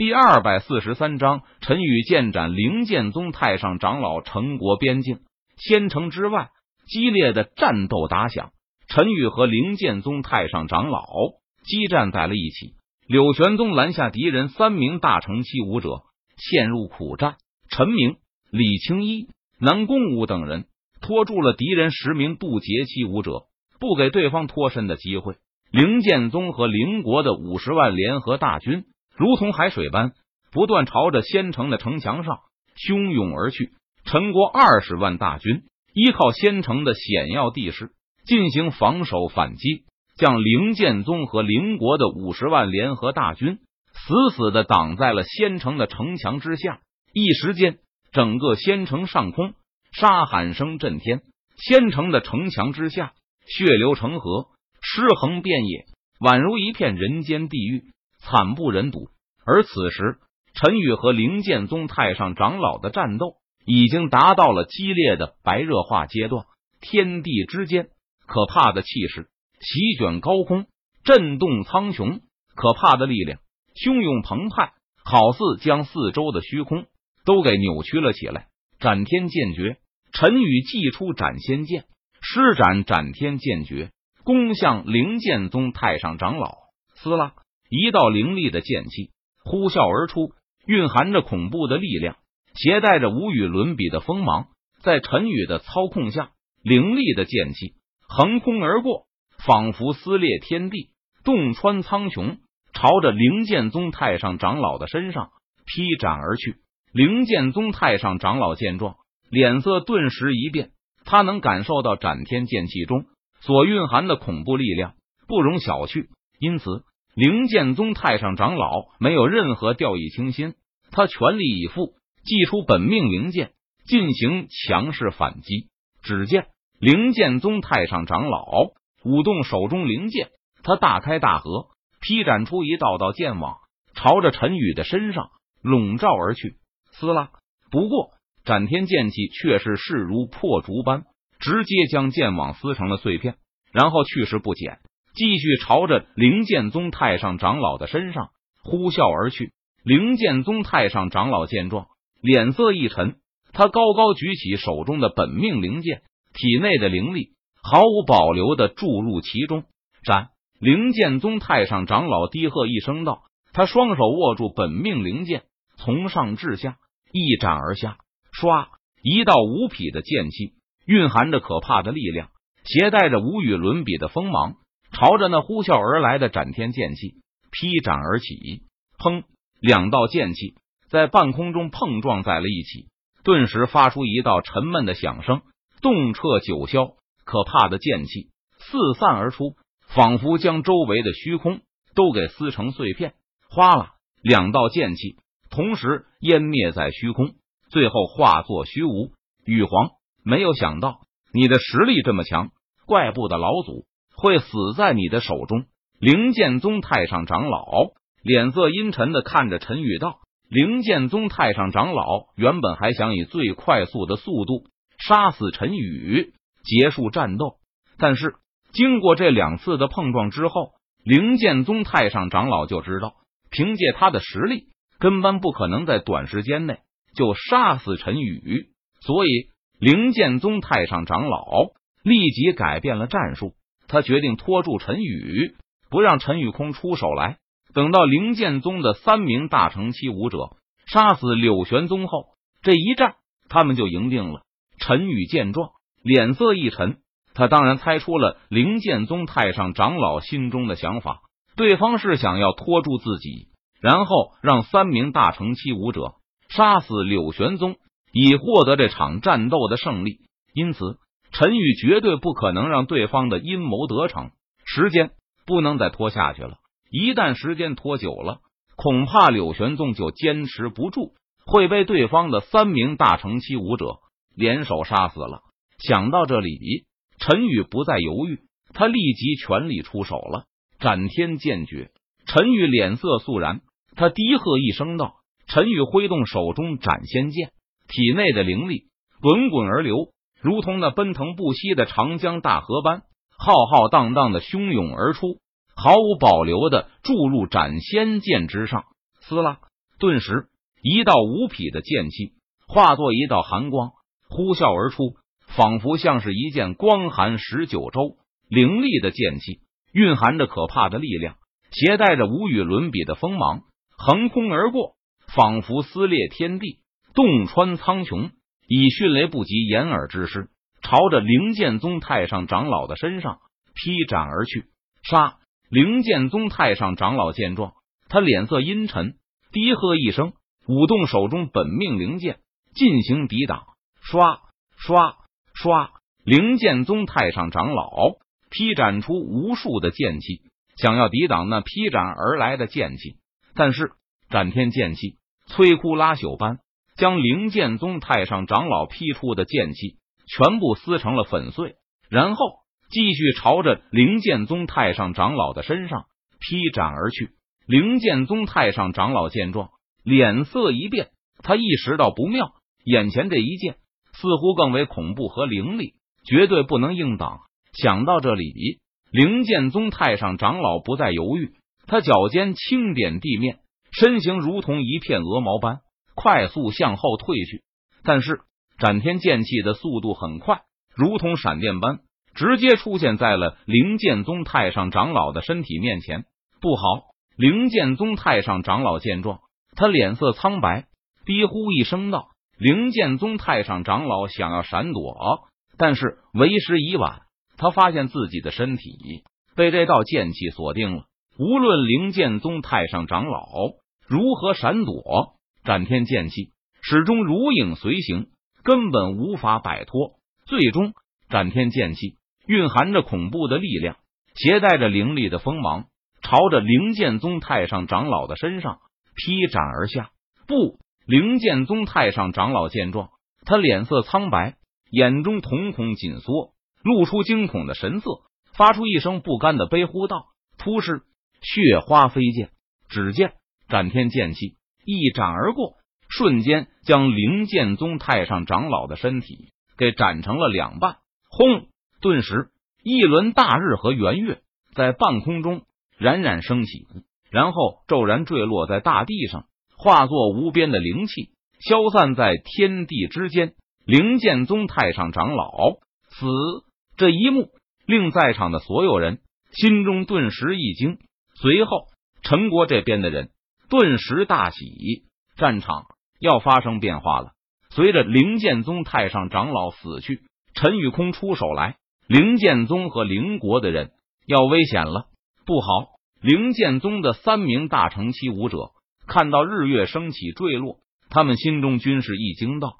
第二百四十三章，陈宇剑斩灵剑宗太上长老。陈国边境仙城之外，激烈的战斗打响。陈宇和灵剑宗太上长老激战在了一起。柳玄宗拦下敌人三名大成期武者，陷入苦战。陈明、李青衣、南宫武等人拖住了敌人十名渡劫期武者，不给对方脱身的机会。灵剑宗和灵国的五十万联合大军。如同海水般不断朝着仙城的城墙上汹涌而去。陈国二十万大军依靠仙城的险要地势进行防守反击，将灵剑宗和灵国的五十万联合大军死死的挡在了仙城的城墙之下。一时间，整个仙城上空杀喊声震天，仙城的城墙之下血流成河，尸横遍野，宛如一片人间地狱。惨不忍睹。而此时，陈宇和灵剑宗太上长老的战斗已经达到了激烈的白热化阶段。天地之间，可怕的气势席卷高空，震动苍穹；可怕的力量汹涌澎湃，好似将四周的虚空都给扭曲了起来。斩天剑诀，陈宇祭出斩仙剑，施展斩天剑诀，攻向灵剑宗太上长老。撕拉！一道凌厉的剑气呼啸而出，蕴含着恐怖的力量，携带着无与伦比的锋芒。在陈宇的操控下，凌厉的剑气横空而过，仿佛撕裂天地，洞穿苍穹，朝着灵剑宗太上长老的身上劈斩而去。灵剑宗太上长老见状，脸色顿时一变，他能感受到斩天剑气中所蕴含的恐怖力量，不容小觑，因此。灵剑宗太上长老没有任何掉以轻心，他全力以赴，祭出本命灵剑进行强势反击。只见灵剑宗太上长老舞动手中灵剑，他大开大合，劈斩出一道道剑网，朝着陈宇的身上笼罩而去。撕拉！不过斩天剑气却是势如破竹般，直接将剑网撕成了碎片，然后去势不减。继续朝着灵剑宗太上长老的身上呼啸而去。灵剑宗太上长老见状，脸色一沉，他高高举起手中的本命灵剑，体内的灵力毫无保留的注入其中。斩！灵剑宗太上长老低喝一声道：“他双手握住本命灵剑，从上至下一斩而下。唰！一道无匹的剑气，蕴含着可怕的力量，携带着无与伦比的锋芒。”朝着那呼啸而来的斩天剑气劈斩而起，砰！两道剑气在半空中碰撞在了一起，顿时发出一道沉闷的响声，动彻九霄。可怕的剑气四散而出，仿佛将周围的虚空都给撕成碎片。哗啦！两道剑气同时湮灭在虚空，最后化作虚无。羽皇，没有想到你的实力这么强，怪不得老祖。会死在你的手中。灵剑宗太上长老脸色阴沉的看着陈宇道：“灵剑宗太上长老原本还想以最快速的速度杀死陈宇，结束战斗。但是经过这两次的碰撞之后，灵剑宗太上长老就知道，凭借他的实力，根本不可能在短时间内就杀死陈宇。所以，灵剑宗太上长老立即改变了战术。”他决定拖住陈宇，不让陈宇空出手来。等到灵剑宗的三名大成期武者杀死柳玄宗后，这一战他们就赢定了。陈宇见状，脸色一沉，他当然猜出了灵剑宗太上长老心中的想法，对方是想要拖住自己，然后让三名大成期武者杀死柳玄宗，以获得这场战斗的胜利。因此。陈宇绝对不可能让对方的阴谋得逞，时间不能再拖下去了。一旦时间拖久了，恐怕柳玄宗就坚持不住，会被对方的三名大成期武者联手杀死了。想到这里，陈宇不再犹豫，他立即全力出手了。斩天剑诀，陈宇脸色肃然，他低喝一声道：“陈宇挥动手中斩仙剑，体内的灵力滚滚而流。”如同那奔腾不息的长江大河般浩浩荡荡的汹涌而出，毫无保留的注入斩仙剑之上。撕拉！顿时，一道无匹的剑气化作一道寒光，呼啸而出，仿佛像是一件光寒十九州、凌厉的剑气，蕴含着可怕的力量，携带着无与伦比的锋芒，横空而过，仿佛撕裂天地，洞穿苍穹，以迅雷不及掩耳之势，朝着灵剑宗太上长老的身上劈斩而去。杀！灵剑宗太上长老见状，他脸色阴沉，低喝一声，舞动手中本命灵剑进行抵挡。唰唰唰！灵剑宗太上长老劈斩出无数的剑气，想要抵挡那劈斩而来的剑气，但是斩天剑气摧枯拉朽般将灵剑宗太上长老劈出的剑气全部撕成了粉碎，然后。继续朝着灵剑宗太上长老的身上劈斩而去。灵剑宗太上长老见状，脸色一变，他意识到不妙，眼前这一剑似乎更为恐怖和凌厉，绝对不能硬挡。想到这里，灵剑宗太上长老不再犹豫，他脚尖轻点地面，身形如同一片鹅毛般快速向后退去。但是斩天剑气的速度很快，如同闪电般。直接出现在了灵剑宗太上长老的身体面前。不好！灵剑宗太上长老见状，他脸色苍白，低呼一声道：“灵剑宗太上长老想要闪躲，但是为时已晚。他发现自己的身体被这道剑气锁定了。无论灵剑宗太上长老如何闪躲，斩天剑气始终如影随形，根本无法摆脱。最终，斩天剑气。”蕴含着恐怖的力量，携带着凌厉的锋芒，朝着灵剑宗太上长老的身上劈斩而下。不，灵剑宗太上长老见状，他脸色苍白，眼中瞳孔紧缩，露出惊恐的神色，发出一声不甘的悲呼道：“突施血花飞溅，只见斩天剑气一斩而过，瞬间将灵剑宗太上长老的身体给斩成了两半。”轰！顿时，一轮大日和圆月在半空中冉冉升起，然后骤然坠落在大地上，化作无边的灵气，消散在天地之间。灵剑宗太上长老死，这一幕令在场的所有人心中顿时一惊。随后，陈国这边的人顿时大喜，战场要发生变化了。随着灵剑宗太上长老死去，陈宇空出手来。灵剑宗和灵国的人要危险了，不好！灵剑宗的三名大乘期武者看到日月升起坠落，他们心中均是一惊，道：“